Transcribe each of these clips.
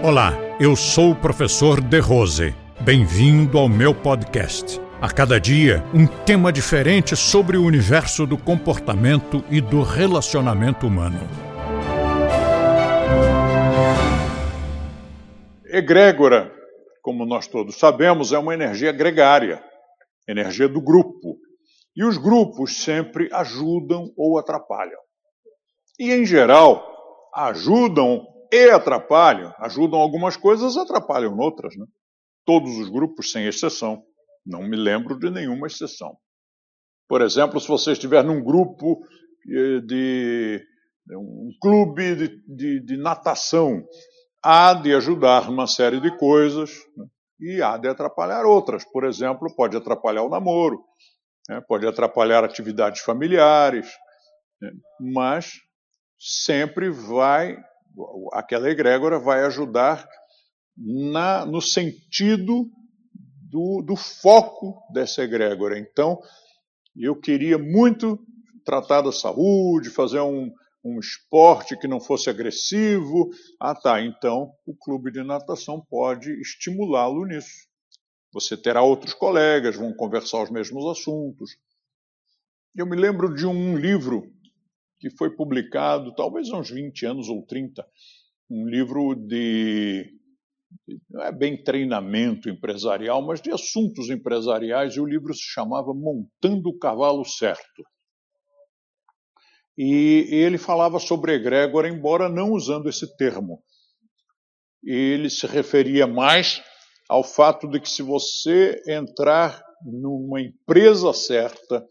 Olá, eu sou o professor De Rose. Bem-vindo ao meu podcast. A cada dia, um tema diferente sobre o universo do comportamento e do relacionamento humano. Egrégora, como nós todos sabemos, é uma energia gregária, energia do grupo. E os grupos sempre ajudam ou atrapalham. E, em geral, ajudam e atrapalham. Ajudam algumas coisas, atrapalham outras. Né? Todos os grupos, sem exceção. Não me lembro de nenhuma exceção. Por exemplo, se você estiver num grupo eh, de um clube de, de, de natação, há de ajudar uma série de coisas né? e há de atrapalhar outras. Por exemplo, pode atrapalhar o namoro, né? pode atrapalhar atividades familiares, né? mas sempre vai aquela egrégora vai ajudar na, no sentido do, do foco dessa egrégora. Então, eu queria muito tratar da saúde, fazer um, um esporte que não fosse agressivo. Ah, tá. Então, o clube de natação pode estimulá-lo nisso. Você terá outros colegas, vão conversar os mesmos assuntos. Eu me lembro de um livro que foi publicado talvez uns 20 anos ou 30, um livro de não é bem treinamento empresarial, mas de assuntos empresariais, e o livro se chamava Montando o Cavalo Certo. E ele falava sobre egrégora, embora não usando esse termo. Ele se referia mais ao fato de que se você entrar numa empresa certa,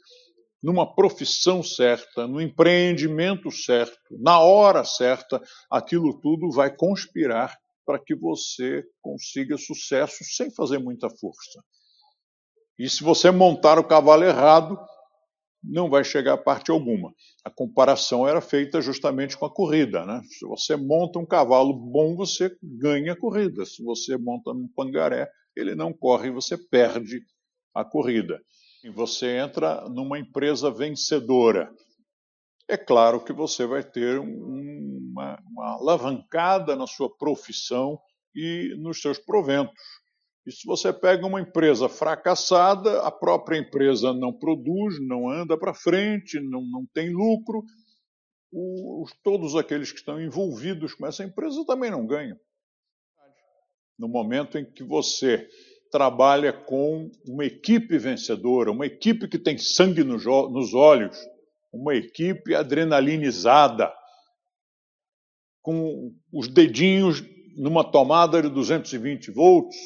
numa profissão certa, no empreendimento certo, na hora certa, aquilo tudo vai conspirar para que você consiga sucesso sem fazer muita força. E se você montar o cavalo errado, não vai chegar a parte alguma. A comparação era feita justamente com a corrida. Né? Se você monta um cavalo bom, você ganha a corrida. Se você monta um pangaré, ele não corre você perde a corrida você entra numa empresa vencedora. É claro que você vai ter uma, uma alavancada na sua profissão e nos seus proventos. E se você pega uma empresa fracassada, a própria empresa não produz, não anda para frente, não, não tem lucro, os, todos aqueles que estão envolvidos com essa empresa também não ganham. No momento em que você trabalha com uma equipe vencedora, uma equipe que tem sangue nos olhos, uma equipe adrenalinizada, com os dedinhos numa tomada de 220 volts.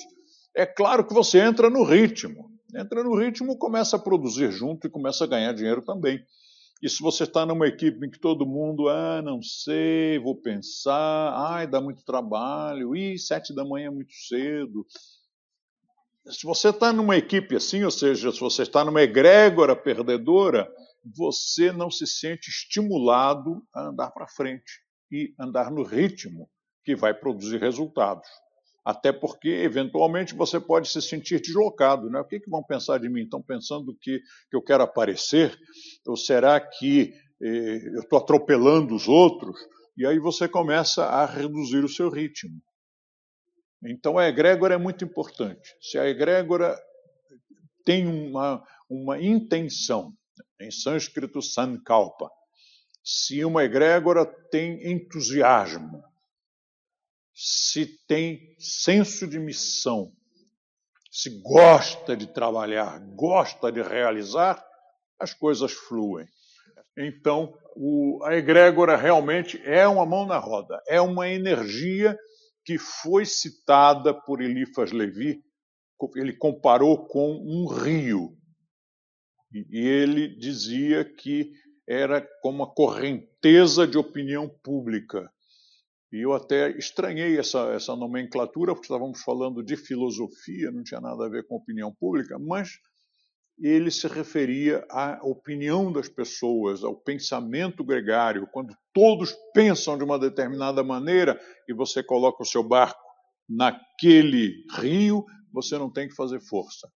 É claro que você entra no ritmo. Entra no ritmo, começa a produzir junto e começa a ganhar dinheiro também. E se você está numa equipe em que todo mundo, ah, não sei, vou pensar, ai, dá muito trabalho, ih, sete da manhã é muito cedo, se você está numa equipe assim, ou seja, se você está numa egrégora perdedora, você não se sente estimulado a andar para frente e andar no ritmo que vai produzir resultados. Até porque, eventualmente, você pode se sentir deslocado. Né? O que, que vão pensar de mim? Estão pensando que, que eu quero aparecer? Ou será que eh, eu estou atropelando os outros? E aí você começa a reduzir o seu ritmo. Então a egrégora é muito importante. Se a egrégora tem uma, uma intenção, em sânscrito sankalpa, se uma egrégora tem entusiasmo, se tem senso de missão, se gosta de trabalhar, gosta de realizar, as coisas fluem. Então, o, a egrégora realmente é uma mão na roda, é uma energia que foi citada por Elifas Levi, ele comparou com um rio. E ele dizia que era como uma correnteza de opinião pública. E eu até estranhei essa, essa nomenclatura, porque estávamos falando de filosofia, não tinha nada a ver com opinião pública, mas ele se referia à opinião das pessoas, ao pensamento gregário. Quando todos pensam de uma determinada maneira e você coloca o seu barco naquele rio, você não tem que fazer força.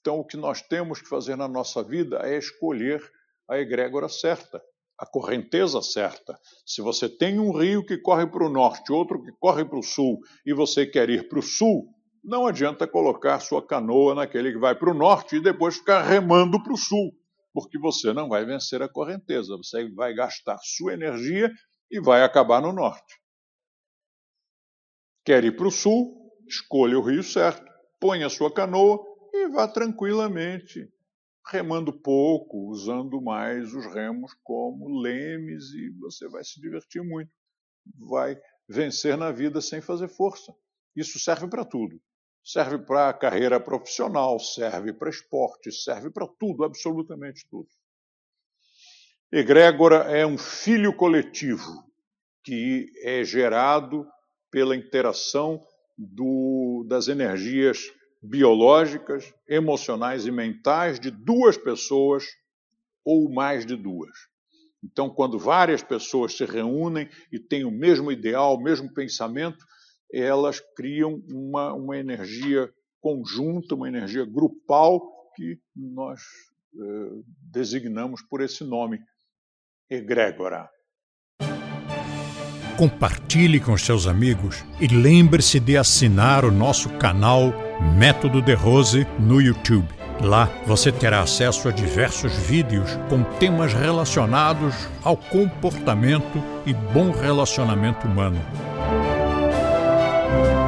Então, o que nós temos que fazer na nossa vida é escolher a egrégora certa, a correnteza certa. Se você tem um rio que corre para o norte, outro que corre para o sul, e você quer ir para o sul, não adianta colocar sua canoa naquele que vai para o norte e depois ficar remando para o sul, porque você não vai vencer a correnteza, você vai gastar sua energia e vai acabar no norte. Quer ir para o sul? Escolha o rio certo, ponha a sua canoa e vá tranquilamente remando pouco, usando mais os remos como lemes e você vai se divertir muito. Vai vencer na vida sem fazer força. Isso serve para tudo. Serve para carreira profissional, serve para esporte, serve para tudo, absolutamente tudo. Egrégora é um filho coletivo que é gerado pela interação do, das energias biológicas, emocionais e mentais de duas pessoas ou mais de duas. Então, quando várias pessoas se reúnem e têm o mesmo ideal, o mesmo pensamento, elas criam uma, uma energia conjunta, uma energia grupal que nós eh, designamos por esse nome, egrégora. Compartilhe com seus amigos e lembre-se de assinar o nosso canal Método de Rose no YouTube. Lá você terá acesso a diversos vídeos com temas relacionados ao comportamento e bom relacionamento humano. Bye.